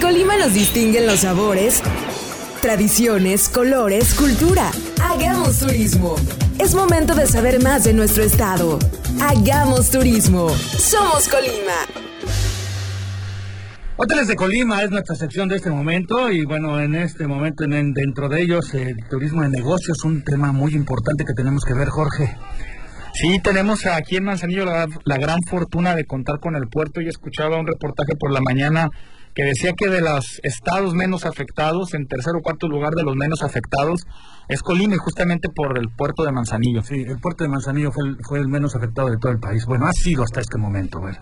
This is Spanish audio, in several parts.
Colima nos distinguen los sabores, tradiciones, colores, cultura. Hagamos turismo. Es momento de saber más de nuestro estado. Hagamos turismo. Somos Colima. Hoteles de Colima es nuestra sección de este momento y bueno, en este momento en, dentro de ellos el turismo de negocios, un tema muy importante que tenemos que ver, Jorge. Sí, tenemos aquí en Manzanillo la, gran fortuna de contar con el puerto. Yo escuchaba un reportaje por la mañana que decía que de los estados menos afectados, en tercer o cuarto lugar de los menos afectados, es Colima y justamente por el puerto de Manzanillo. Sí, el puerto de Manzanillo fue el, fue el menos afectado de todo el país. Bueno, ha sido hasta este momento. Bueno.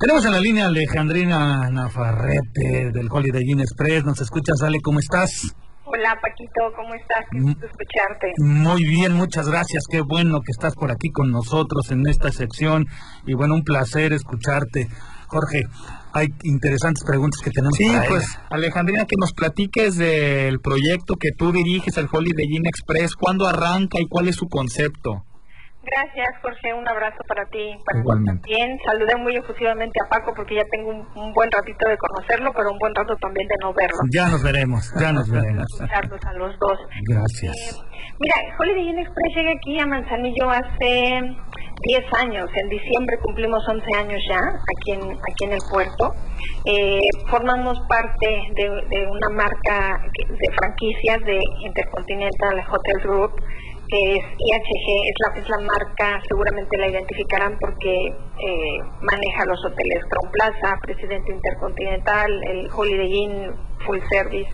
Tenemos en la línea a Alejandrina Nafarrete del Holiday Inn Express. ¿Nos escuchas, Ale? ¿Cómo estás? Hola, Paquito, ¿cómo estás? Qué gusto escucharte. Muy bien, muchas gracias. Qué bueno que estás por aquí con nosotros en esta sección. Y bueno, un placer escucharte. Jorge, hay interesantes preguntas que tenemos. Sí, pues Alejandrina, que nos platiques del proyecto que tú diriges, el Holiday Inn Express, cuándo arranca y cuál es su concepto. Gracias, Jorge. Un abrazo para ti. Para Igualmente. Bien, saludé muy efusivamente a Paco porque ya tengo un, buen ratito de conocerlo, pero un buen rato también de no verlo. Ya nos veremos, ya nos veremos. a los dos. Gracias. Eh, mira, Holiday Inn Express llega aquí a Manzanillo hace 10 años. En diciembre cumplimos 11 años ya aquí en, aquí en el puerto. Eh, formamos parte de, de una marca de franquicias de Intercontinental Hotel Group que es IHG, es la, es la marca, seguramente la identificarán porque eh, maneja los hoteles Crown Plaza, Presidente Intercontinental, el Holiday Inn Full Service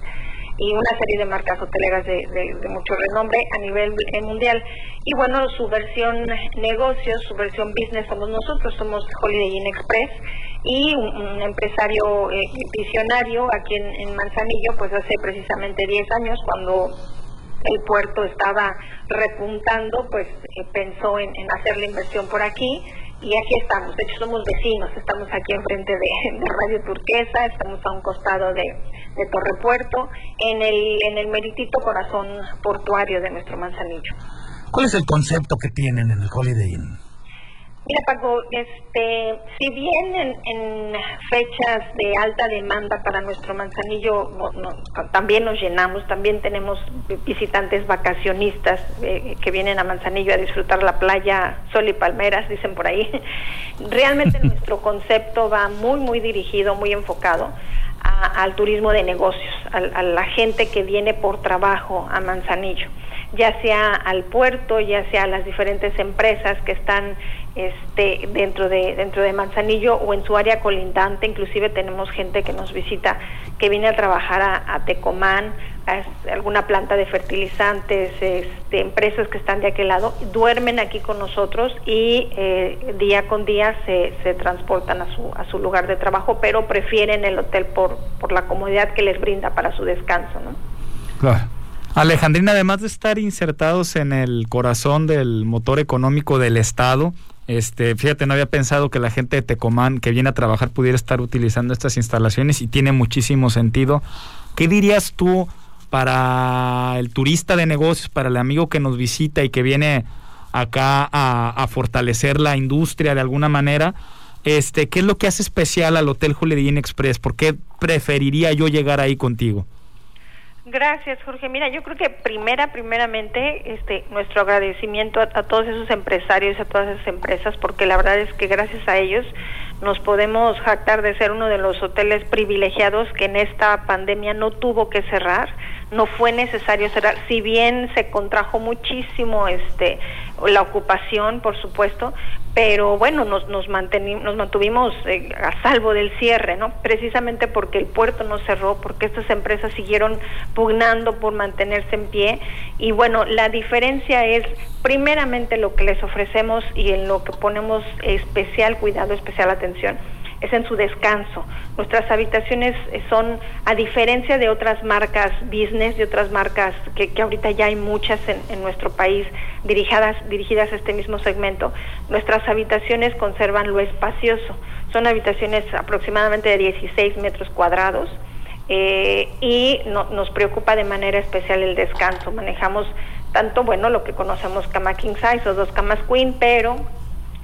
y una serie de marcas hoteleras de, mucho renombre a nivel mundial. Y bueno, su versión negocios, su versión business somos nosotros, somos Holiday Inn Express y un, empresario eh, visionario aquí en, en Manzanillo, pues hace precisamente 10 años cuando el puerto estaba repuntando, pues eh, pensó en, hacer la inversión por aquí y aquí estamos. De hecho, somos vecinos, estamos aquí enfrente de, de Radio Turquesa, estamos a un costado de, de Torre Puerto, en el, en el meritito corazón portuario de nuestro Manzanillo. ¿Cuál es el concepto que tienen en el Holiday Inn? Mira, Paco, este, si bien en, fechas de alta demanda para nuestro manzanillo también nos llenamos, también tenemos visitantes vacacionistas eh, que vienen a Manzanillo a disfrutar la playa, sol y palmeras, dicen por ahí. Realmente nuestro concepto va muy, muy dirigido, muy enfocado al turismo de negocios, a la gente que viene por trabajo a Manzanillo ya sea al puerto, ya sea a las diferentes empresas que están este, dentro de dentro de Manzanillo o en su área colindante, inclusive tenemos gente que nos visita que viene a trabajar a, Tecomán, a alguna planta de fertilizantes, este, empresas que están de aquel lado, duermen aquí con nosotros y eh, día con día se, se transportan a su, a su lugar de trabajo, pero prefieren el hotel por, por la comodidad que les brinda para su descanso. ¿no? Claro. Alejandrina, además de estar insertados en el corazón del motor económico del Estado, este, fíjate, no había pensado que la gente de Tecomán que viene a trabajar pudiera estar utilizando estas instalaciones y tiene muchísimo sentido. ¿Qué dirías tú para el turista de negocios, para el amigo que nos visita y que viene acá a, fortalecer la industria de alguna manera? Este, ¿qué es lo que hace especial al Hotel Julián Express? ¿Por qué preferiría yo llegar ahí contigo? Gracias, Jorge. Mira, yo creo que primera, primeramente, este, nuestro agradecimiento a, todos esos empresarios, a todas esas empresas, porque la verdad es que gracias a ellos nos podemos jactar de ser uno de los hoteles privilegiados que en esta pandemia no tuvo que cerrar, no fue necesario cerrar, si bien se contrajo muchísimo este la ocupación, por supuesto, pero bueno, nos, nos, nos mantuvimos eh, a salvo del cierre, ¿no? Precisamente porque el puerto no cerró, porque estas empresas siguieron pugnando por mantenerse en pie. Y bueno, la diferencia es primeramente lo que les ofrecemos y en lo que ponemos especial cuidado, especial atención es en su descanso. Nuestras habitaciones eh, son, a diferencia de otras marcas business, de otras marcas que, ahorita ya hay muchas en, nuestro país dirigidas, dirigidas a este mismo segmento, nuestras habitaciones conservan lo espacioso. Son habitaciones aproximadamente de 16 metros cuadrados. Eh, y no, nos preocupa de manera especial el descanso. Manejamos tanto, bueno, lo que conocemos cama king size o dos camas queen, pero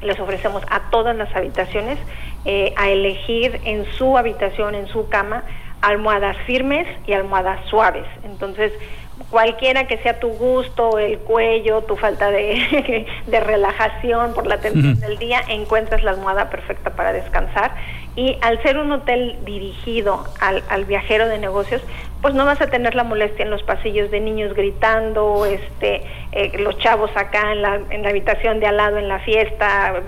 les ofrecemos a todas las habitaciones eh, a elegir en su habitación, en su cama, almohadas firmes y almohadas suaves. Entonces, cualquiera que sea tu gusto, el cuello, tu falta de, de relajación por la tensión del día, encuentras la almohada perfecta para descansar. Y al ser un hotel dirigido al, al viajero de negocios, pues no vas a tener la molestia en los pasillos de niños gritando, este, eh, los chavos acá en la, en la habitación de al lado en la fiesta,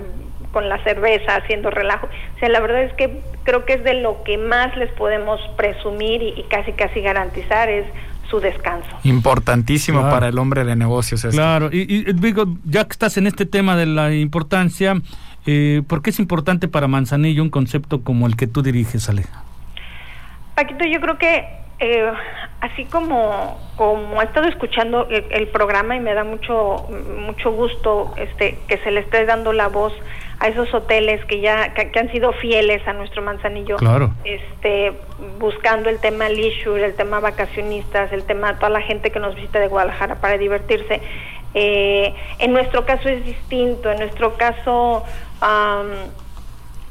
con la cerveza, haciendo relajo. O sea, la verdad es que creo que es de lo que más les podemos presumir y, casi casi garantizar es su descanso. Importantísimo para el hombre de negocios. Claro, y, y, digo, ya que estás en este tema de la importancia, eh, ¿por qué es importante para Manzanillo un concepto como el que tú diriges, Aleja? Paquito, yo creo que eh, así como como he estado escuchando el, programa y me da mucho mucho gusto este que se le esté dando la voz a esos hoteles que ya que, han sido fieles a nuestro manzanillo este buscando el tema leisure el tema vacacionistas el tema toda la gente que nos visita de Guadalajara para divertirse. Eh, en nuestro caso es distinto. En nuestro caso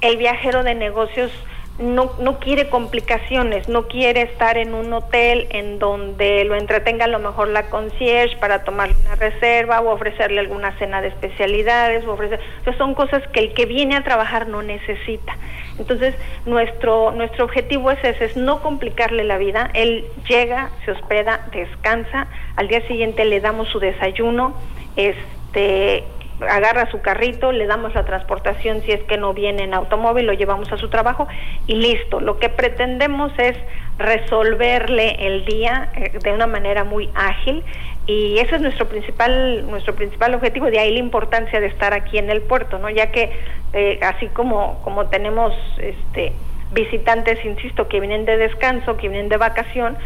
el viajero de negocios no, no quiere complicaciones, no quiere estar en un hotel en donde lo entretenga a lo mejor la concierge para tomarle una reserva o ofrecerle alguna cena de especialidades, o ofrecer, son cosas que el que viene a trabajar no necesita. Entonces, nuestro, nuestro objetivo es ese, es no complicarle la vida. Él llega, se hospeda, descansa, al día siguiente le damos su desayuno, este agarra su carrito, le damos la transportación si es que no viene en automóvil, lo llevamos a su trabajo y listo. Lo que pretendemos es resolverle el día eh, de una manera muy ágil y ese es nuestro principal nuestro principal objetivo de ahí la importancia de estar aquí en el puerto no ya que eh, así como como tenemos este visitantes insisto que vienen de descanso que vienen de vacación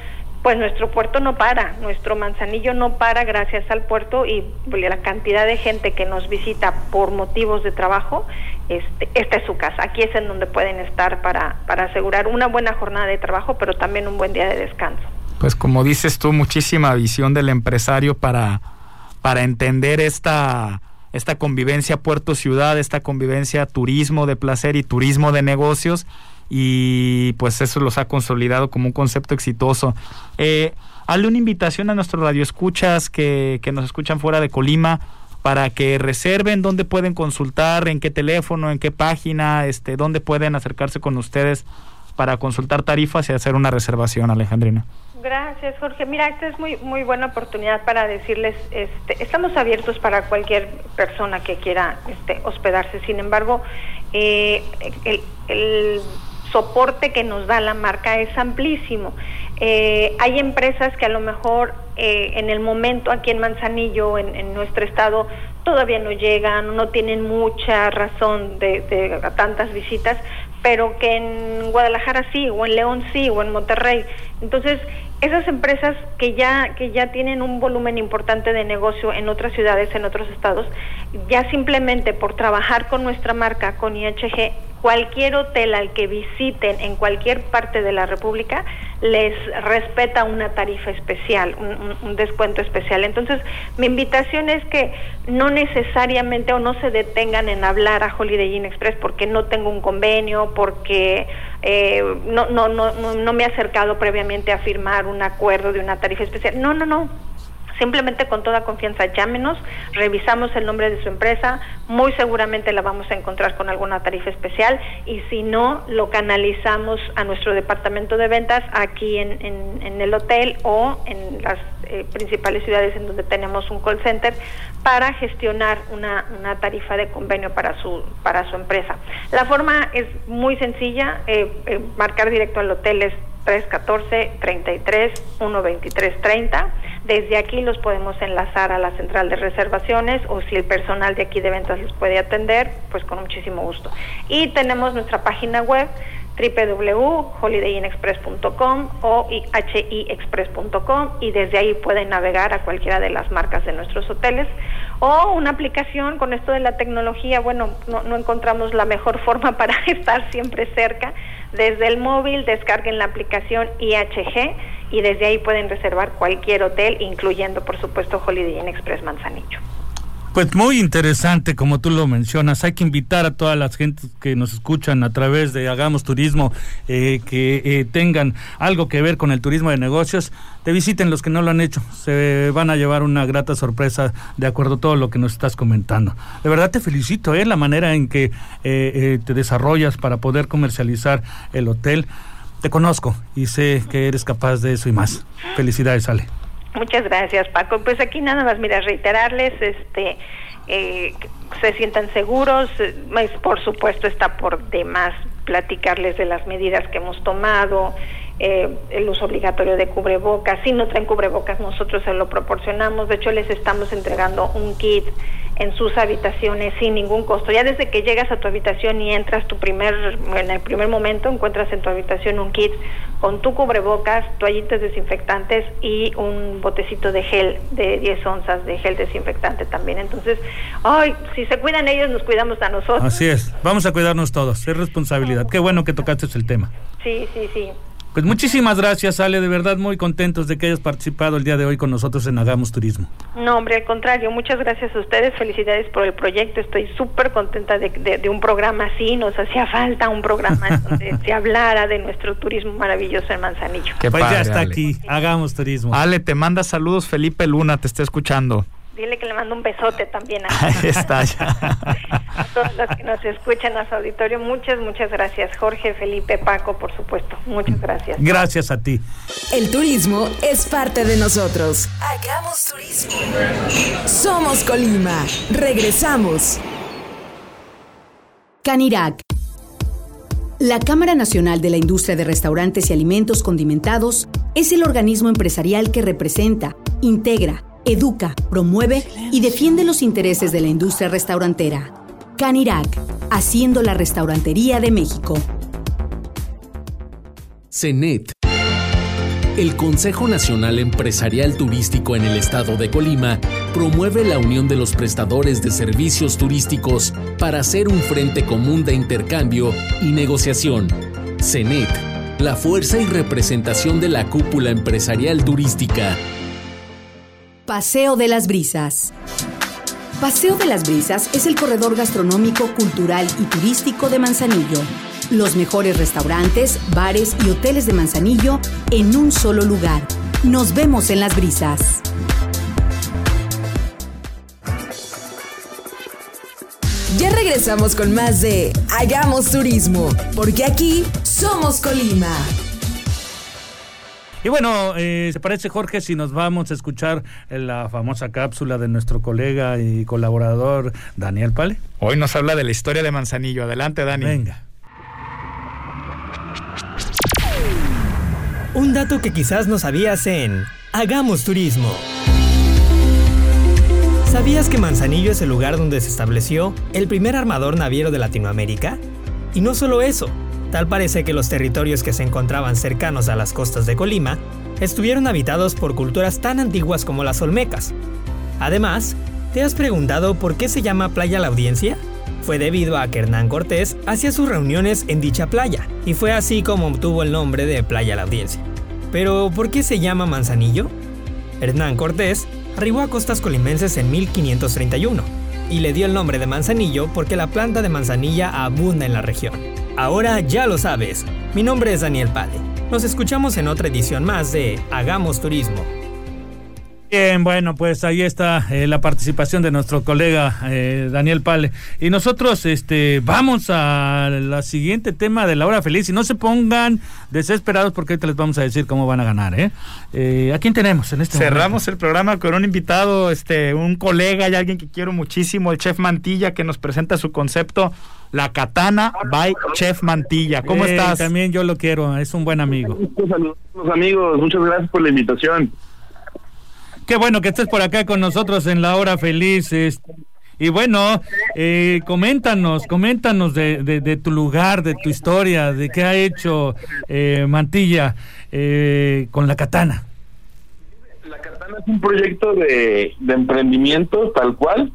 pues nuestro puerto no para, nuestro manzanillo no para gracias al puerto y la cantidad de gente que nos visita por motivos de trabajo, este, esta es su casa. Aquí es en donde pueden estar para, para asegurar una buena jornada de trabajo, pero también un buen día de descanso. Pues como dices tú, muchísima visión del empresario para, para entender esta, esta convivencia puerto-ciudad, esta convivencia turismo de placer y turismo de negocios y pues eso los ha consolidado como un concepto exitoso. Eh, hazle una invitación a nuestros radioescuchas que, que nos escuchan fuera de Colima para que reserven dónde pueden consultar, en qué teléfono, en qué página, este, dónde pueden acercarse con ustedes para consultar tarifas y hacer una reservación, Alejandrina. Gracias, Jorge. Mira, esta es muy muy buena oportunidad para decirles, este, estamos abiertos para cualquier persona que quiera este, hospedarse. Sin embargo, eh, el, el soporte que nos da la marca es amplísimo. Eh, hay empresas que a lo mejor eh, en el momento aquí en Manzanillo, en, nuestro estado, todavía no llegan, no tienen mucha razón de, de tantas visitas, pero que en Guadalajara sí, o en León sí, o en Monterrey. Entonces, esas empresas que ya que ya tienen un volumen importante de negocio en otras ciudades, en otros estados, ya simplemente por trabajar con nuestra marca, con IHG, cualquier hotel al que visiten en cualquier parte de la República les respeta una tarifa especial, un, descuento especial. Entonces, mi invitación es que no necesariamente o no se detengan en hablar a Holiday Inn Express porque no tengo un convenio, porque eh, no, no, no, no me he acercado previamente a firmar un acuerdo de una tarifa especial. No, no, no Simplemente con toda confianza llámenos, revisamos el nombre de su empresa, muy seguramente la vamos a encontrar con alguna tarifa especial y si no, lo canalizamos a nuestro departamento de ventas aquí en, en, el hotel o en las eh, principales ciudades en donde tenemos un call center para gestionar una, una, tarifa de convenio para su, para su empresa. La forma es muy sencilla, eh, eh, marcar directo al hotel es 314 33 123 30 desde aquí los podemos enlazar a la central de reservaciones o si el personal de aquí de ventas los puede atender, pues con muchísimo gusto. Y tenemos nuestra página web www.holidayinexpress.com o hiexpress.com y desde ahí pueden navegar a cualquiera de las marcas de nuestros hoteles o una aplicación con esto de la tecnología, bueno, no, no encontramos la mejor forma para estar siempre cerca. Desde el móvil descarguen la aplicación IHG y desde ahí pueden reservar cualquier hotel, incluyendo por supuesto Holiday Inn Express Manzanillo. Pues muy interesante, como tú lo mencionas. Hay que invitar a todas las gentes que nos escuchan a través de Hagamos Turismo, eh, que eh, tengan algo que ver con el turismo de negocios, te visiten los que no lo han hecho. Se van a llevar una grata sorpresa de acuerdo a todo lo que nos estás comentando. De verdad te felicito, ¿eh? La manera en que eh, te desarrollas para poder comercializar el hotel. Te conozco y sé que eres capaz de eso y más. Felicidades, Ale. Muchas gracias, Paco. Pues aquí nada más, mira, reiterarles, este, eh, se sientan seguros, eh, por supuesto está por demás platicarles de las medidas que hemos tomado, eh, el uso obligatorio de cubrebocas. Si no traen cubrebocas, nosotros se lo proporcionamos. De hecho, les estamos entregando un kit en sus habitaciones sin ningún costo. Ya desde que llegas a tu habitación y entras tu primer, en el primer momento, encuentras en tu habitación un kit con tu cubrebocas, toallitas desinfectantes y un botecito de gel de 10 onzas de gel desinfectante también. Entonces, ay, si se cuidan ellos, nos cuidamos a nosotros. Así es, vamos a cuidarnos todos, es responsabilidad. Qué bueno que tocaste el tema. Sí, sí, sí. Pues muchísimas gracias, Ale, de verdad muy contentos de que hayas participado el día de hoy con nosotros en Hagamos Turismo. No, hombre, al contrario, muchas gracias a ustedes, felicidades por el proyecto, estoy súper contenta de, un programa así, nos hacía falta un programa donde se hablara de nuestro turismo maravilloso en Manzanillo. Que pues ya está aquí, Hagamos Turismo. Ale, te manda saludos Felipe Luna, te está escuchando. Dile que le mando un besote también a, Ahí está ya. a todos los que nos escuchan a su auditorio. Muchas, muchas gracias. Jorge, Felipe, Paco, por supuesto. Muchas gracias. Gracias a ti. El turismo es parte de nosotros. Hagamos turismo. Somos Colima. Regresamos. Canirac. La Cámara Nacional de la Industria de Restaurantes y Alimentos Condimentados es el organismo empresarial que representa, integra, educa, promueve y defiende los intereses de la industria restaurantera. Canirac, haciendo la restaurantería de México. CENET. El Consejo Nacional Empresarial Turístico en el estado de Colima promueve la unión de los prestadores de servicios turísticos para hacer un frente común de intercambio y negociación. CENET, la fuerza y representación de la cúpula empresarial turística Paseo de las Brisas. Paseo de las Brisas es el corredor gastronómico, cultural y turístico de Manzanillo. Los mejores restaurantes, bares y hoteles de Manzanillo en un solo lugar. Nos vemos en las brisas. Ya regresamos con más de Hagamos Turismo, porque aquí somos Colima. Y bueno, eh, ¿se parece Jorge si nos vamos a escuchar la famosa cápsula de nuestro colega y colaborador Daniel Pale? Hoy nos habla de la historia de Manzanillo. Adelante, Dani. Venga. Un dato que quizás no sabías en Hagamos Turismo. ¿Sabías que Manzanillo es el lugar donde se estableció el primer armador naviero de Latinoamérica? Y no solo eso, Tal parece que los territorios que se encontraban cercanos a las costas de Colima estuvieron habitados por culturas tan antiguas como las olmecas. Además, ¿te has preguntado por qué se llama Playa La Audiencia? Fue debido a que Hernán Cortés hacía sus reuniones en dicha playa, y fue así como obtuvo el nombre de Playa La Audiencia. Pero, ¿por qué se llama Manzanillo? Hernán Cortés arribó a costas colimenses en 1531, y le dio el nombre de Manzanillo porque la planta de manzanilla abunda en la región. Ahora ya lo sabes. Mi nombre es Daniel Pade. Nos escuchamos en otra edición más de Hagamos Turismo. Bien, bueno, pues ahí está eh, la participación de nuestro colega eh, Daniel Pale. Y nosotros este, vamos a la siguiente tema de la hora feliz. Y no se pongan desesperados porque ahorita les vamos a decir cómo van a ganar. ¿eh? eh a quién tenemos en este Cerramos el programa con un invitado, este, un colega y alguien que quiero muchísimo, el chef Mantilla, que nos presenta su concepto la Katana by Chef Mantilla. ¿Cómo estás? También yo lo quiero, es un buen amigo. Saludos amigos, muchas gracias por la invitación. Qué bueno que estés por acá con nosotros en la hora feliz. Y bueno, eh, coméntanos, coméntanos de, tu lugar, de tu historia, de qué ha hecho eh, Mantilla eh, con la katana. La katana es un proyecto de, emprendimiento tal cual.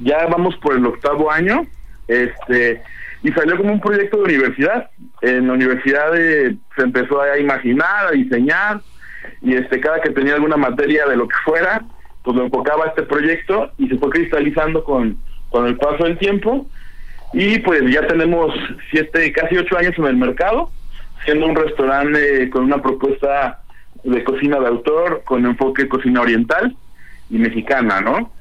Ya vamos por el octavo año este y salió como un proyecto de universidad. En la universidad eh, se empezó a imaginar, a diseñar, y este cada que tenía alguna materia de lo que fuera, pues lo enfocaba a este proyecto y se fue cristalizando con, con el paso del tiempo y pues ya tenemos siete, casi ocho años en el mercado, siendo un restaurante con una propuesta de cocina de autor, con enfoque cocina oriental y mexicana, ¿no?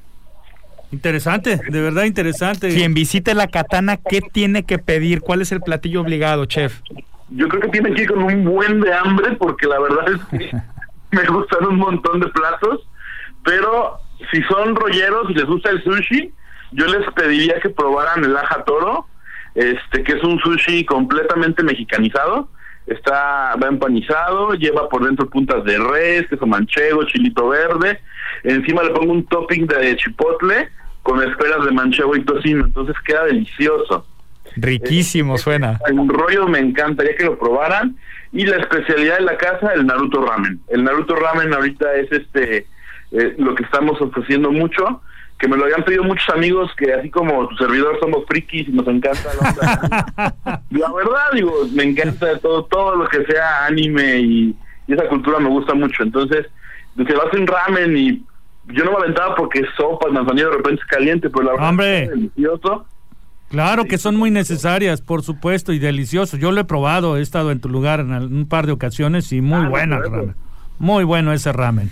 Interesante, de verdad interesante. Quien visite la katana, ¿qué tiene que pedir? ¿Cuál es el platillo obligado, chef? Yo creo que tiene que ir con un buen de hambre porque la verdad es que me gustan un montón de platos, pero si son rolleros y les gusta el sushi, yo les pediría que probaran el aja toro, este que es un sushi completamente mexicanizado, está va empanizado, lleva por dentro puntas de res, queso manchego, chilito verde, encima le pongo un topping de chipotle con esferas de manchego y tocino, entonces queda delicioso. Riquísimo suena. Un rollo me encantaría que lo probaran y la especialidad de la casa el Naruto Ramen. El Naruto Ramen ahorita es este eh, lo que estamos ofreciendo mucho que me lo habían pedido muchos amigos que así como tu servidor somos frikis y nos encanta la, la verdad digo me encanta todo todo lo que sea anime y, esa cultura me gusta mucho entonces se va a hacer un ramen y yo no me aventaba porque sopa manzanilla de repente es caliente pero la verdad Hombre. es delicioso Claro que son muy necesarias, por supuesto, y delicioso. Yo lo he probado, he estado en tu lugar en un par de ocasiones y muy Ah, buena perfecto. ramen. Muy bueno ese ramen.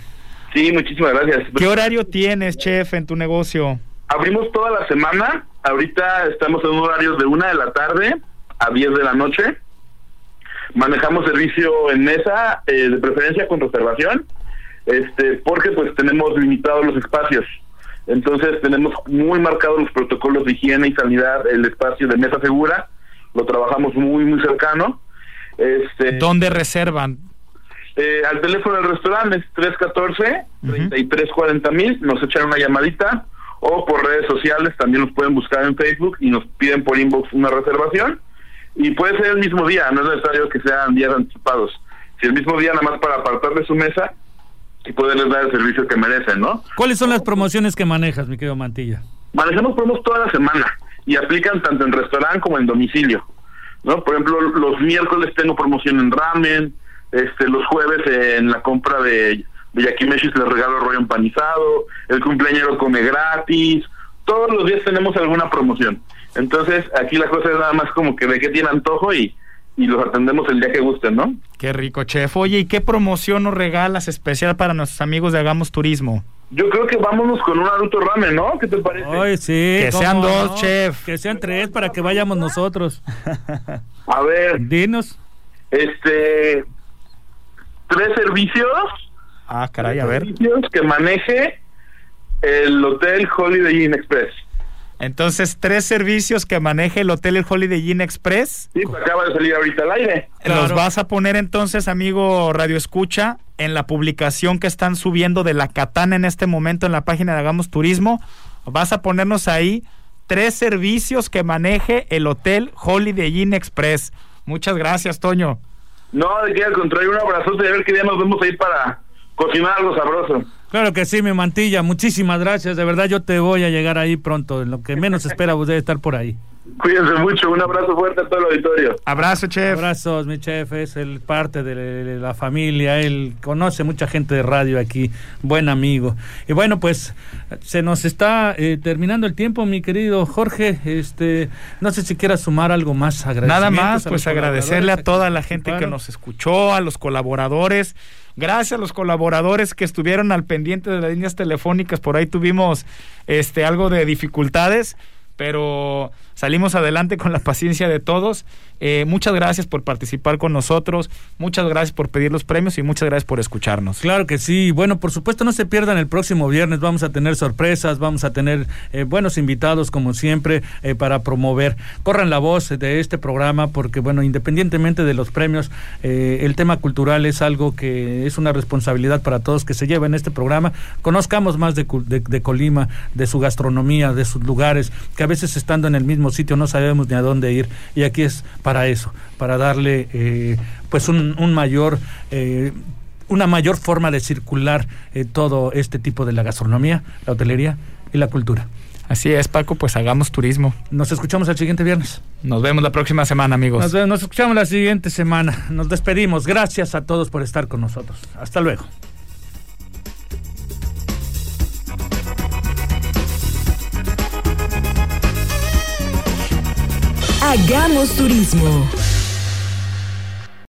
sí muchísimas gracias ¿Qué horario tienes, chef, en tu negocio? Abrimos toda la semana. Ahorita estamos en un horario de una de la tarde a 10 de la noche. Manejamos servicio en mesa, eh, de preferencia con reservación, este, porque pues tenemos limitados los espacios. Entonces tenemos muy marcados los protocolos de higiene y sanidad, el espacio de mesa segura, lo trabajamos muy muy cercano. Este, ¿Dónde reservan? eh, al teléfono del restaurante es 314-3340 mil, nos echan una llamadita o por redes sociales también nos pueden buscar en Facebook y nos piden por inbox una reservación y puede ser el mismo día, no es necesario que sean días anticipados. Si el mismo día nada más para apartarle su mesa y poderles dar el servicio que merecen, ¿no? ¿Cuáles son las promociones que manejas, mi querido Mantilla? Manejamos promos toda la semana y aplican tanto en restaurante como en domicilio. ¿no? Por ejemplo, los miércoles tengo promoción en ramen, este, los jueves en la compra de, de yakimeshis les regalo rollo empanizado, el cumpleañero come gratis, todos los días tenemos alguna promoción. Entonces, aquí la cosa es nada más como que de qué tiene antojo y, y los atendemos el día que gusten, ¿no? Qué rico, chef. Oye, ¿y qué promoción nos regalas especial para nuestros amigos de Hagamos Turismo? Yo creo que vámonos con un Naruto Ramen, ¿no? ¿Qué te parece? Ay, sí. Que sean dos, chef. Que sean tres para que vayamos nosotros. A ver, Dinos. este, tres servicios Ah, caray, a ver. servicios que maneje el hotel Holiday Inn Express. Entonces, tres servicios que maneje el hotel El Holiday Inn Express. Sí, pues acaba de salir ahorita al aire. Claro. Los vas a poner entonces, amigo Radio Escucha, en la publicación que están subiendo de la Katana en este momento en la página de Hagamos Turismo. Vas a ponernos ahí tres servicios que maneje el hotel Holiday Inn Express. Muchas gracias, Toño. No, de que al contrario, un abrazote y a ver qué día nos vemos ahí para cocinar algo sabroso. Claro que sí, mi mantilla. Muchísimas gracias. De verdad, yo te voy a llegar ahí pronto. En lo que menos espera, vos debe estar por ahí. Cuídense mucho, un abrazo fuerte a todo el auditorio. Abrazo, chef. Abrazos, mi chef. Es el parte de la familia. Él conoce mucha gente de radio aquí. Buen amigo. Y bueno, pues se nos está eh, terminando el tiempo, mi querido Jorge. Este, no sé si quieras sumar algo más. Nada más, a pues agradecerle a toda la gente que nos escuchó, a los colaboradores. Gracias a los colaboradores que estuvieron al pendiente de las líneas telefónicas. Por ahí tuvimos este algo de dificultades, pero salimos adelante con la paciencia de todos. Eh, muchas gracias por participar con nosotros, muchas gracias por pedir los premios y muchas gracias por escucharnos. Claro que sí. Bueno, por supuesto, no se pierdan el próximo viernes. Vamos a tener sorpresas, vamos a tener eh, buenos invitados, como siempre, eh, para promover. Corran la voz de este programa, porque, bueno, independientemente de los premios, eh, el tema cultural es algo que es una responsabilidad para todos que se lleva en este programa. Conozcamos más de, Colima, de su gastronomía, de sus lugares, que a veces estando en el mismo sitio no sabemos ni a dónde ir. Y aquí es para eso, para darle, eh, pues, un, un mayor. eh, una mayor forma de circular eh, todo este tipo de la gastronomía, la hotelería y la cultura. Así es, Paco, pues hagamos turismo. Nos escuchamos el siguiente viernes. Nos vemos la próxima semana, amigos. Nos escuchamos la siguiente semana. Nos despedimos. Gracias a todos por estar con nosotros. Hasta luego. Hagamos turismo.